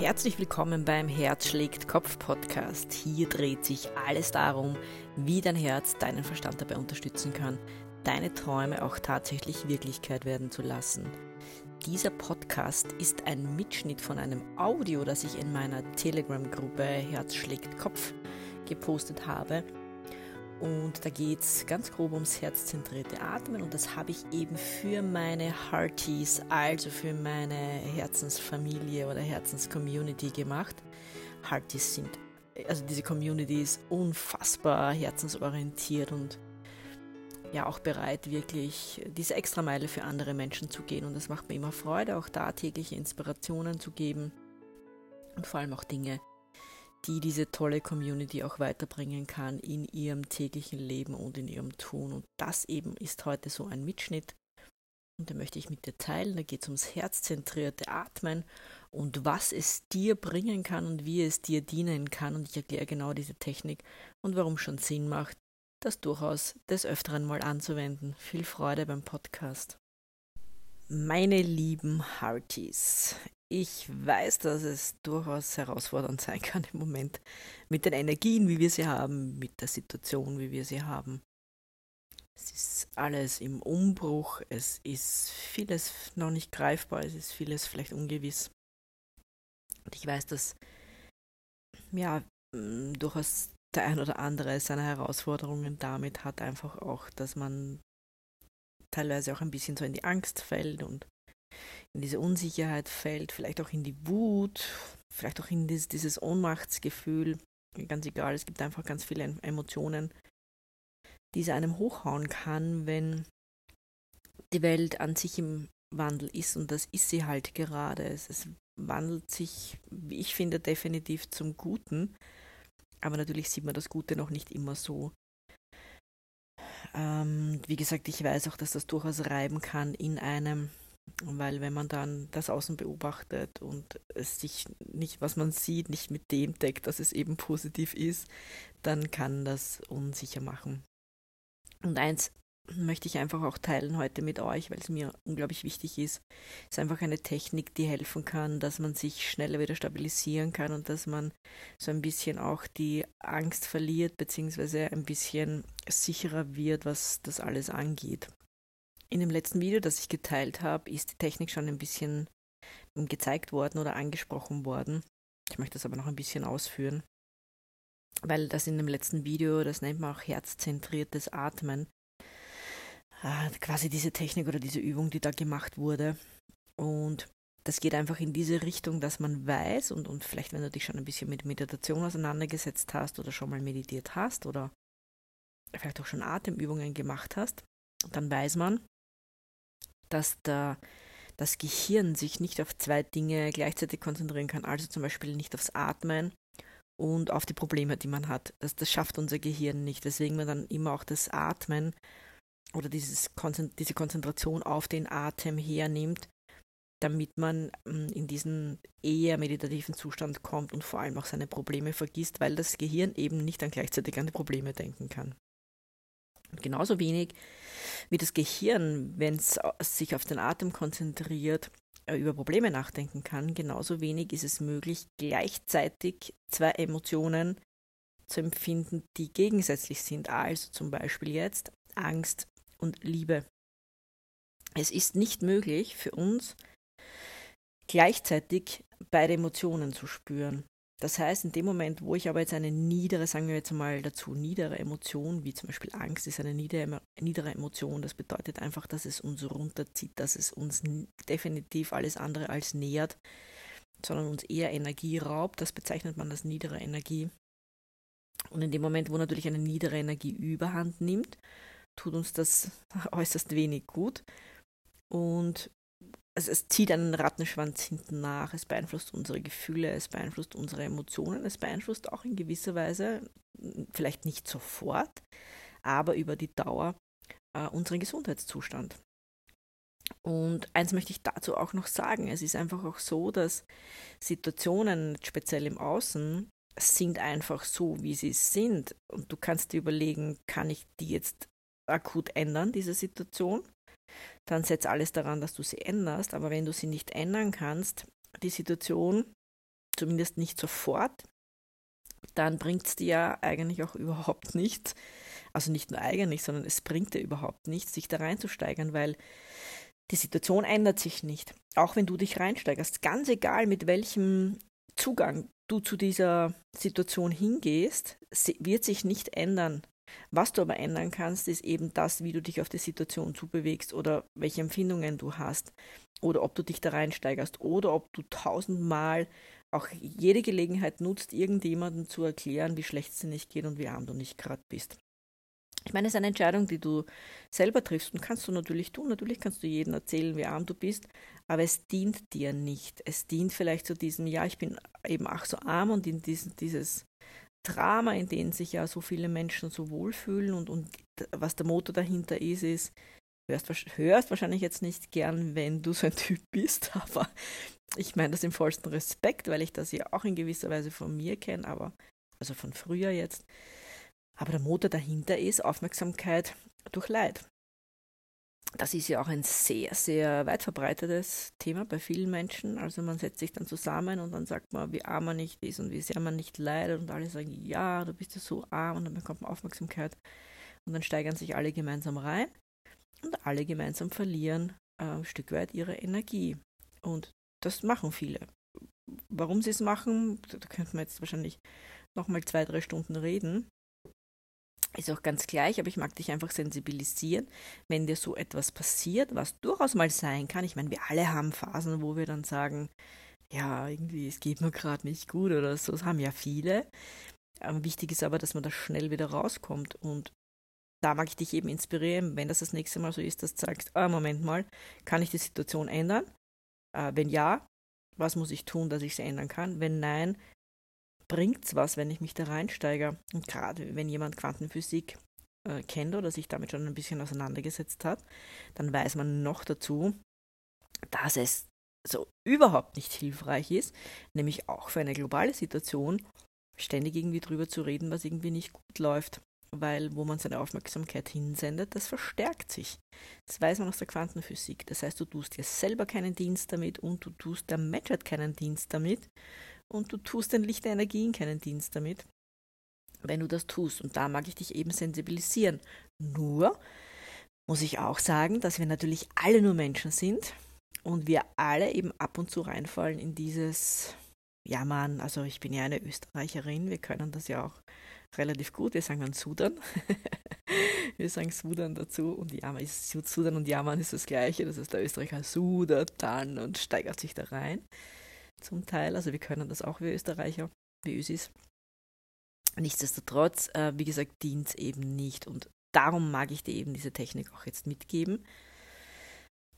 Herzlich willkommen beim Herz schlägt Kopf Podcast. Hier dreht sich alles darum, wie dein Herz deinen Verstand dabei unterstützen kann, deine Träume auch tatsächlich Wirklichkeit werden zu lassen. Dieser Podcast ist ein Mitschnitt von einem Audio, das ich in meiner Telegram-Gruppe Herz schlägt Kopf gepostet habe und da geht es ganz grob ums herzzentrierte Atmen und das habe ich eben für meine Hearties, also für meine Herzensfamilie oder Herzenscommunity gemacht. Hearties sind, also diese Community ist unfassbar herzensorientiert und ja auch bereit, wirklich diese Extrameile für andere Menschen zu gehen. Und es macht mir immer Freude, auch da tägliche Inspirationen zu geben und vor allem auch Dinge, die diese tolle Community auch weiterbringen kann in ihrem täglichen Leben und in ihrem Tun. Und das eben ist heute so ein Mitschnitt. Und den möchte ich mit dir teilen. Da geht es ums herzzentrierte Atmen und was es dir bringen kann und wie es dir dienen kann. Und ich erkläre genau diese Technik und warum schon Sinn macht, das durchaus des Öfteren mal anzuwenden. Viel Freude beim Podcast. Meine lieben Hearties, ich weiß, dass es durchaus herausfordernd sein kann im Moment mit den Energien, wie wir sie haben, mit der Situation, wie wir sie haben. Es ist alles im Umbruch, es ist vieles noch nicht greifbar, es ist vieles vielleicht ungewiss. Und ich weiß, dass ja durchaus der ein oder andere seine Herausforderungen damit hat, einfach auch, dass man teilweise auch ein bisschen so in die Angst fällt und in diese Unsicherheit fällt, vielleicht auch in die Wut, vielleicht auch in dieses, dieses Ohnmachtsgefühl. Ganz egal, es gibt einfach ganz viele Emotionen, die es einem hochhauen kann, wenn die Welt an sich im Wandel ist und das ist sie halt gerade. Es, es wandelt sich, wie ich finde, definitiv zum Guten, aber natürlich sieht man das Gute noch nicht immer so. Ähm, wie gesagt, ich weiß auch, dass das durchaus reiben kann in einem, weil wenn man dann das Außen beobachtet und es sich nicht, was man sieht, nicht mit dem deckt, dass es eben positiv ist, dann kann das unsicher machen. Und eins möchte ich einfach auch teilen heute mit euch, weil es mir unglaublich wichtig ist. Es ist einfach eine Technik, die helfen kann, dass man sich schneller wieder stabilisieren kann und dass man so ein bisschen auch die Angst verliert, beziehungsweise ein bisschen sicherer wird, was das alles angeht. In dem letzten Video, das ich geteilt habe, ist die Technik schon ein bisschen gezeigt worden oder angesprochen worden. Ich möchte das aber noch ein bisschen ausführen, weil das in dem letzten Video, das nennt man auch herzzentriertes Atmen, quasi diese Technik oder diese Übung, die da gemacht wurde. Und das geht einfach in diese Richtung, dass man weiß und, und vielleicht, wenn du dich schon ein bisschen mit Meditation auseinandergesetzt hast oder schon mal meditiert hast oder vielleicht auch schon Atemübungen gemacht hast, dann weiß man, dass der, das Gehirn sich nicht auf zwei Dinge gleichzeitig konzentrieren kann, also zum Beispiel nicht aufs Atmen und auf die Probleme, die man hat. Das, das schafft unser Gehirn nicht, weswegen man dann immer auch das Atmen oder dieses, diese Konzentration auf den Atem hernimmt, damit man hm, in diesen eher meditativen Zustand kommt und vor allem auch seine Probleme vergisst, weil das Gehirn eben nicht dann gleichzeitig an die Probleme denken kann. Und genauso wenig wie das Gehirn, wenn es sich auf den Atem konzentriert, äh, über Probleme nachdenken kann, genauso wenig ist es möglich, gleichzeitig zwei Emotionen zu empfinden, die gegensätzlich sind. Also zum Beispiel jetzt Angst und Liebe. Es ist nicht möglich für uns, gleichzeitig beide Emotionen zu spüren. Das heißt, in dem Moment, wo ich aber jetzt eine niedere, sagen wir jetzt mal dazu, niedere Emotion, wie zum Beispiel Angst ist eine niedere, niedere Emotion, das bedeutet einfach, dass es uns runterzieht, dass es uns definitiv alles andere als nähert, sondern uns eher Energie raubt, das bezeichnet man als niedere Energie. Und in dem Moment, wo natürlich eine niedere Energie überhand nimmt, tut uns das äußerst wenig gut. Und also es zieht einen Rattenschwanz hinten nach, es beeinflusst unsere Gefühle, es beeinflusst unsere Emotionen, es beeinflusst auch in gewisser Weise, vielleicht nicht sofort, aber über die Dauer äh, unseren Gesundheitszustand. Und eins möchte ich dazu auch noch sagen, es ist einfach auch so, dass Situationen, speziell im Außen, sind einfach so, wie sie sind. Und du kannst dir überlegen, kann ich die jetzt akut ändern, diese Situation? dann setz alles daran, dass du sie änderst. Aber wenn du sie nicht ändern kannst, die Situation zumindest nicht sofort, dann bringt es dir ja eigentlich auch überhaupt nichts. Also nicht nur eigentlich, sondern es bringt dir überhaupt nichts, sich da reinzusteigern, weil die Situation ändert sich nicht. Auch wenn du dich reinsteigerst, ganz egal mit welchem Zugang du zu dieser Situation hingehst, wird sich nicht ändern. Was du aber ändern kannst, ist eben das, wie du dich auf die Situation zubewegst oder welche Empfindungen du hast oder ob du dich da reinsteigerst oder ob du tausendmal auch jede Gelegenheit nutzt, irgendjemandem zu erklären, wie schlecht es dir nicht geht und wie arm du nicht gerade bist. Ich meine, es ist eine Entscheidung, die du selber triffst und kannst du natürlich tun. Natürlich kannst du jedem erzählen, wie arm du bist, aber es dient dir nicht. Es dient vielleicht zu diesem, ja, ich bin eben ach so arm und in diesen, dieses Drama, in dem sich ja so viele Menschen so wohlfühlen und, und was der Motor dahinter ist, ist, hörst, hörst wahrscheinlich jetzt nicht gern, wenn du so ein Typ bist, aber ich meine das im vollsten Respekt, weil ich das ja auch in gewisser Weise von mir kenne, aber also von früher jetzt. Aber der Motor dahinter ist Aufmerksamkeit durch Leid. Das ist ja auch ein sehr, sehr weit verbreitetes Thema bei vielen Menschen. Also man setzt sich dann zusammen und dann sagt man, wie arm man nicht ist und wie sehr man nicht leidet und alle sagen, ja, du bist ja so arm und dann bekommt man Aufmerksamkeit und dann steigern sich alle gemeinsam rein und alle gemeinsam verlieren äh, ein Stück weit ihre Energie. Und das machen viele. Warum sie es machen, da könnte man jetzt wahrscheinlich nochmal zwei, drei Stunden reden. Ist auch ganz gleich, aber ich mag dich einfach sensibilisieren, wenn dir so etwas passiert, was durchaus mal sein kann. Ich meine, wir alle haben Phasen, wo wir dann sagen, ja, irgendwie, es geht mir gerade nicht gut oder so. Das haben ja viele. Aber wichtig ist aber, dass man da schnell wieder rauskommt. Und da mag ich dich eben inspirieren, wenn das das nächste Mal so ist, dass du sagst, oh, Moment mal, kann ich die Situation ändern? Äh, wenn ja, was muss ich tun, dass ich sie ändern kann? Wenn nein, bringt es was, wenn ich mich da reinsteige? Und gerade wenn jemand Quantenphysik äh, kennt oder sich damit schon ein bisschen auseinandergesetzt hat, dann weiß man noch dazu, dass es so überhaupt nicht hilfreich ist, nämlich auch für eine globale Situation, ständig irgendwie drüber zu reden, was irgendwie nicht gut läuft weil wo man seine Aufmerksamkeit hinsendet, das verstärkt sich. Das weiß man aus der Quantenphysik. Das heißt, du tust dir selber keinen Dienst damit und du tust der Menschheit keinen Dienst damit und du tust den Licht der Energien keinen Dienst damit, wenn du das tust. Und da mag ich dich eben sensibilisieren. Nur muss ich auch sagen, dass wir natürlich alle nur Menschen sind und wir alle eben ab und zu reinfallen in dieses ja Mann, also ich bin ja eine Österreicherin, wir können das ja auch relativ gut. Wir sagen dann Sudan. wir sagen Sudan dazu und Yaman ist Sudan und Yaman ist das gleiche. Das heißt, der Österreicher sudert dann und steigert sich da rein. Zum Teil. Also wir können das auch wie Österreicher, wie Ösis. Nichtsdestotrotz, äh, wie gesagt, dient es eben nicht. Und darum mag ich dir eben diese Technik auch jetzt mitgeben.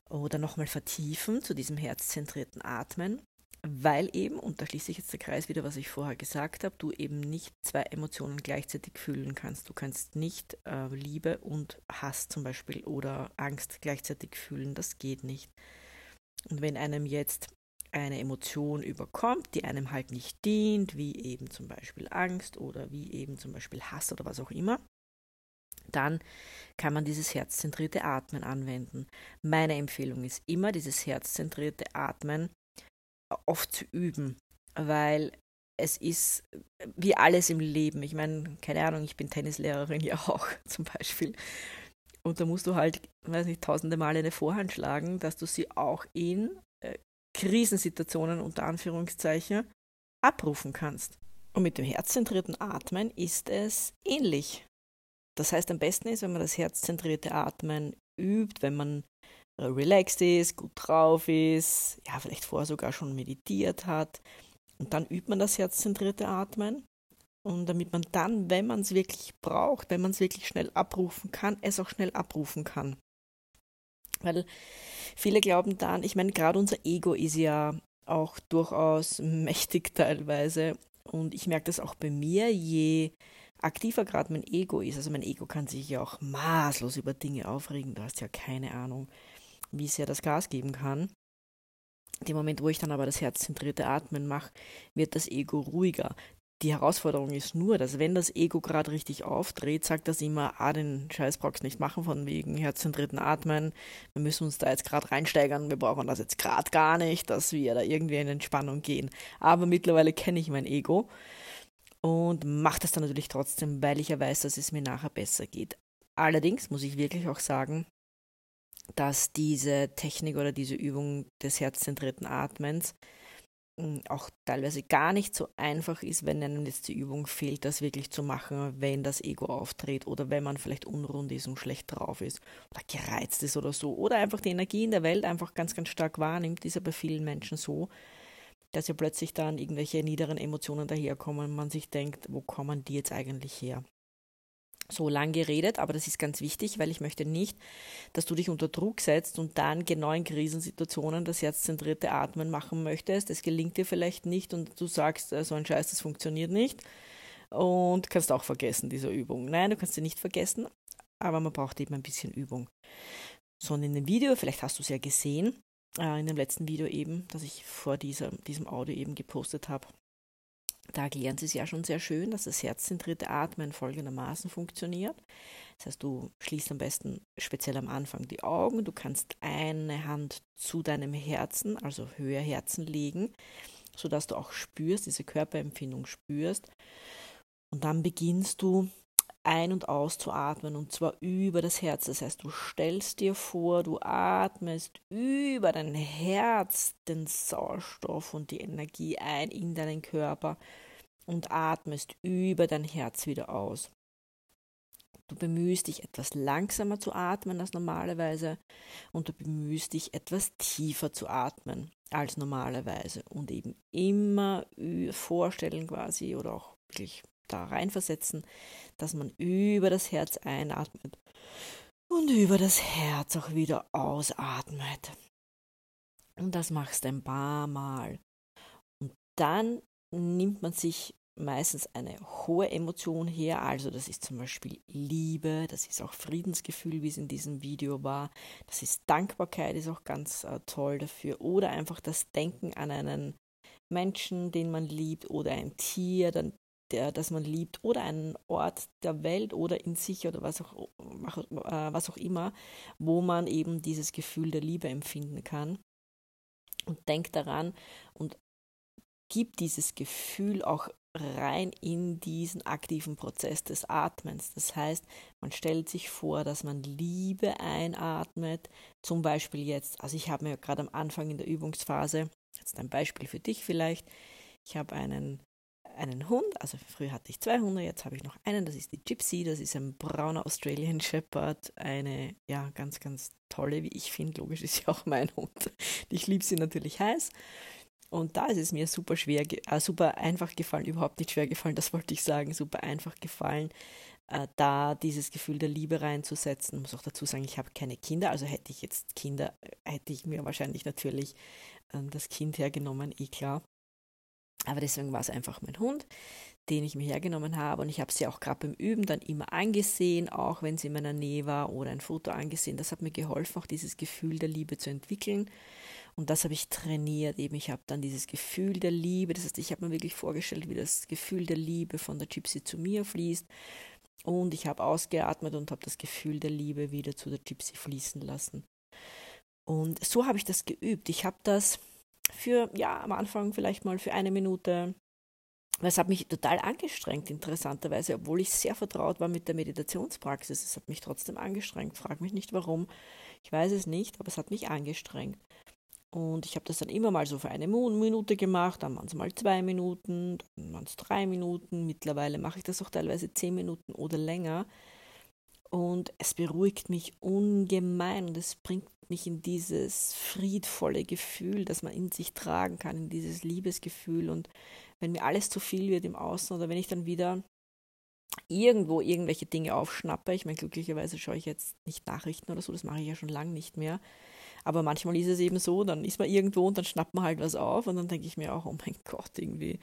Oder nochmal vertiefen zu diesem herzzentrierten Atmen weil eben, und da schließt sich jetzt der Kreis wieder, was ich vorher gesagt habe, du eben nicht zwei Emotionen gleichzeitig fühlen kannst. Du kannst nicht äh, Liebe und Hass zum Beispiel oder Angst gleichzeitig fühlen. Das geht nicht. Und wenn einem jetzt eine Emotion überkommt, die einem halt nicht dient, wie eben zum Beispiel Angst oder wie eben zum Beispiel Hass oder was auch immer, dann kann man dieses herzzentrierte Atmen anwenden. Meine Empfehlung ist immer, dieses herzzentrierte Atmen oft zu üben, weil es ist wie alles im Leben. Ich meine, keine Ahnung, ich bin Tennislehrerin ja auch zum Beispiel. Und da musst du halt, weiß nicht, tausende Male eine Vorhand schlagen, dass du sie auch in äh, Krisensituationen unter Anführungszeichen abrufen kannst. Und mit dem herzzentrierten Atmen ist es ähnlich. Das heißt, am besten ist, wenn man das herzzentrierte Atmen übt, wenn man relaxed ist, gut drauf ist, ja, vielleicht vorher sogar schon meditiert hat. Und dann übt man das herzzentrierte Atmen. Und damit man dann, wenn man es wirklich braucht, wenn man es wirklich schnell abrufen kann, es auch schnell abrufen kann. Weil viele glauben dann, ich meine, gerade unser Ego ist ja auch durchaus mächtig teilweise. Und ich merke das auch bei mir, je aktiver gerade mein Ego ist. Also mein Ego kann sich ja auch maßlos über Dinge aufregen, du hast ja keine Ahnung wie sehr das Gas geben kann. Dem Moment, wo ich dann aber das herzzentrierte Atmen mache, wird das Ego ruhiger. Die Herausforderung ist nur, dass wenn das Ego gerade richtig aufdreht, sagt das immer, ah, den Scheiß brauchst nicht machen von wegen Herz in dritten Atmen, wir müssen uns da jetzt gerade reinsteigern, wir brauchen das jetzt gerade gar nicht, dass wir da irgendwie in Entspannung gehen. Aber mittlerweile kenne ich mein Ego und mache das dann natürlich trotzdem, weil ich ja weiß, dass es mir nachher besser geht. Allerdings muss ich wirklich auch sagen, dass diese Technik oder diese Übung des herzzentrierten Atmens auch teilweise gar nicht so einfach ist, wenn einem jetzt die Übung fehlt, das wirklich zu machen, wenn das Ego auftritt oder wenn man vielleicht unrund ist und schlecht drauf ist oder gereizt ist oder so oder einfach die Energie in der Welt einfach ganz, ganz stark wahrnimmt, ist ja bei vielen Menschen so, dass ja plötzlich dann irgendwelche niederen Emotionen daherkommen und man sich denkt, wo kommen die jetzt eigentlich her? So lang geredet, aber das ist ganz wichtig, weil ich möchte nicht, dass du dich unter Druck setzt und dann genau in Krisensituationen das herzzentrierte Atmen machen möchtest. Es gelingt dir vielleicht nicht und du sagst, äh, so ein Scheiß, das funktioniert nicht und kannst auch vergessen, diese Übung. Nein, du kannst sie nicht vergessen, aber man braucht eben ein bisschen Übung. So, und in dem Video, vielleicht hast du es ja gesehen, äh, in dem letzten Video eben, das ich vor dieser, diesem Audio eben gepostet habe, da erklären sie es ja schon sehr schön, dass das herzzentrierte Atmen folgendermaßen funktioniert. Das heißt, du schließt am besten speziell am Anfang die Augen, du kannst eine Hand zu deinem Herzen, also höher Herzen legen, sodass du auch spürst, diese Körperempfindung spürst. Und dann beginnst du ein- und auszuatmen und zwar über das Herz. Das heißt, du stellst dir vor, du atmest über dein Herz den Sauerstoff und die Energie ein in deinen Körper und atmest über dein Herz wieder aus. Du bemühst dich etwas langsamer zu atmen als normalerweise und du bemühst dich etwas tiefer zu atmen als normalerweise und eben immer vorstellen quasi oder auch wirklich da reinversetzen, dass man über das Herz einatmet und über das Herz auch wieder ausatmet. Und das machst ein paar Mal. Und dann nimmt man sich meistens eine hohe Emotion her, also das ist zum Beispiel Liebe, das ist auch Friedensgefühl, wie es in diesem Video war, das ist Dankbarkeit, ist auch ganz äh, toll dafür, oder einfach das Denken an einen Menschen, den man liebt, oder ein Tier, dann der, das man liebt oder einen Ort der Welt oder in sich oder was auch, äh, was auch immer, wo man eben dieses Gefühl der Liebe empfinden kann. Und denkt daran und gibt dieses Gefühl auch rein in diesen aktiven Prozess des Atmens. Das heißt, man stellt sich vor, dass man Liebe einatmet. Zum Beispiel jetzt, also ich habe mir gerade am Anfang in der Übungsphase, jetzt ein Beispiel für dich vielleicht, ich habe einen einen Hund, also früher hatte ich zwei Hunde, jetzt habe ich noch einen, das ist die Gypsy, das ist ein brauner Australian Shepherd, eine ja ganz, ganz tolle, wie ich finde, logisch ist ja auch mein Hund. Ich liebe sie natürlich heiß. Und da ist es mir super schwer, äh, super einfach gefallen, überhaupt nicht schwer gefallen, das wollte ich sagen, super einfach gefallen, äh, da dieses Gefühl der Liebe reinzusetzen. Ich muss auch dazu sagen, ich habe keine Kinder, also hätte ich jetzt Kinder, äh, hätte ich mir wahrscheinlich natürlich äh, das Kind hergenommen, eh klar. Aber deswegen war es einfach mein Hund, den ich mir hergenommen habe. Und ich habe sie auch gerade beim Üben dann immer angesehen, auch wenn sie in meiner Nähe war oder ein Foto angesehen. Das hat mir geholfen, auch dieses Gefühl der Liebe zu entwickeln. Und das habe ich trainiert. Eben, ich habe dann dieses Gefühl der Liebe, das heißt, ich habe mir wirklich vorgestellt, wie das Gefühl der Liebe von der Gypsy zu mir fließt. Und ich habe ausgeatmet und habe das Gefühl der Liebe wieder zu der Gypsy fließen lassen. Und so habe ich das geübt. Ich habe das für, ja, am Anfang vielleicht mal für eine Minute. Es hat mich total angestrengt, interessanterweise, obwohl ich sehr vertraut war mit der Meditationspraxis. Es hat mich trotzdem angestrengt. Frag mich nicht warum. Ich weiß es nicht, aber es hat mich angestrengt. Und ich habe das dann immer mal so für eine Minute gemacht, dann waren es mal zwei Minuten, dann waren es drei Minuten. Mittlerweile mache ich das auch teilweise zehn Minuten oder länger. Und es beruhigt mich ungemein und es bringt mich in dieses friedvolle Gefühl, das man in sich tragen kann, in dieses Liebesgefühl. Und wenn mir alles zu viel wird im Außen oder wenn ich dann wieder irgendwo irgendwelche Dinge aufschnappe, ich meine, glücklicherweise schaue ich jetzt nicht Nachrichten oder so, das mache ich ja schon lange nicht mehr. Aber manchmal ist es eben so, dann ist man irgendwo und dann schnappt man halt was auf und dann denke ich mir auch, oh mein Gott, irgendwie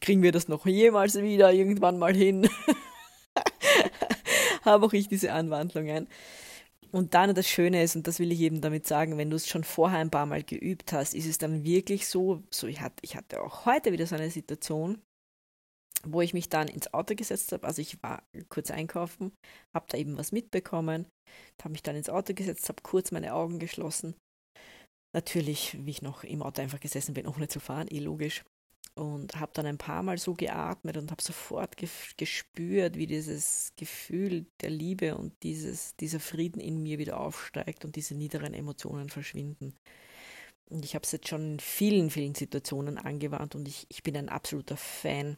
kriegen wir das noch jemals wieder irgendwann mal hin. Habe auch ich diese Anwandlungen. Und dann das Schöne ist, und das will ich eben damit sagen, wenn du es schon vorher ein paar Mal geübt hast, ist es dann wirklich so, so ich hatte, ich hatte auch heute wieder so eine Situation, wo ich mich dann ins Auto gesetzt habe. Also ich war kurz einkaufen, habe da eben was mitbekommen, habe mich dann ins Auto gesetzt, habe kurz meine Augen geschlossen. Natürlich, wie ich noch im Auto einfach gesessen bin, ohne zu fahren, eh logisch. Und habe dann ein paar Mal so geatmet und habe sofort gespürt, wie dieses Gefühl der Liebe und dieses, dieser Frieden in mir wieder aufsteigt und diese niederen Emotionen verschwinden. Und ich habe es jetzt schon in vielen, vielen Situationen angewandt und ich, ich bin ein absoluter Fan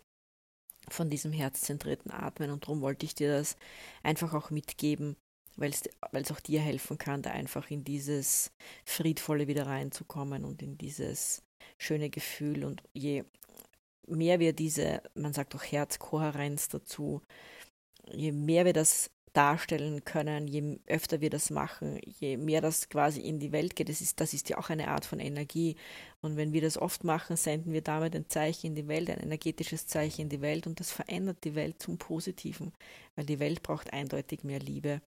von diesem herzzentrierten Atmen und darum wollte ich dir das einfach auch mitgeben, weil es auch dir helfen kann, da einfach in dieses Friedvolle wieder reinzukommen und in dieses schöne Gefühl. Und je mehr wir diese, man sagt auch Herzkohärenz dazu, je mehr wir das darstellen können, je öfter wir das machen, je mehr das quasi in die Welt geht, das ist, das ist ja auch eine Art von Energie. Und wenn wir das oft machen, senden wir damit ein Zeichen in die Welt, ein energetisches Zeichen in die Welt und das verändert die Welt zum Positiven, weil die Welt braucht eindeutig mehr Liebe,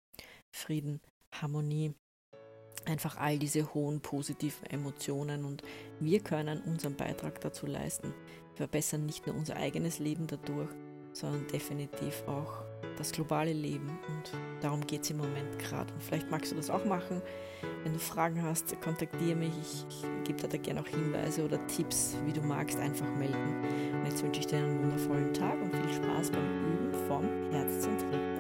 Frieden, Harmonie, einfach all diese hohen positiven Emotionen und wir können unseren Beitrag dazu leisten. Wir verbessern nicht nur unser eigenes Leben dadurch, sondern definitiv auch das globale Leben. Und darum geht es im Moment gerade. Und vielleicht magst du das auch machen. Wenn du Fragen hast, kontaktiere mich. Ich, ich gebe dir da gerne auch Hinweise oder Tipps, wie du magst, einfach melden. Und jetzt wünsche ich dir einen wundervollen Tag und viel Spaß beim Üben vom herzzentrierten Atmen.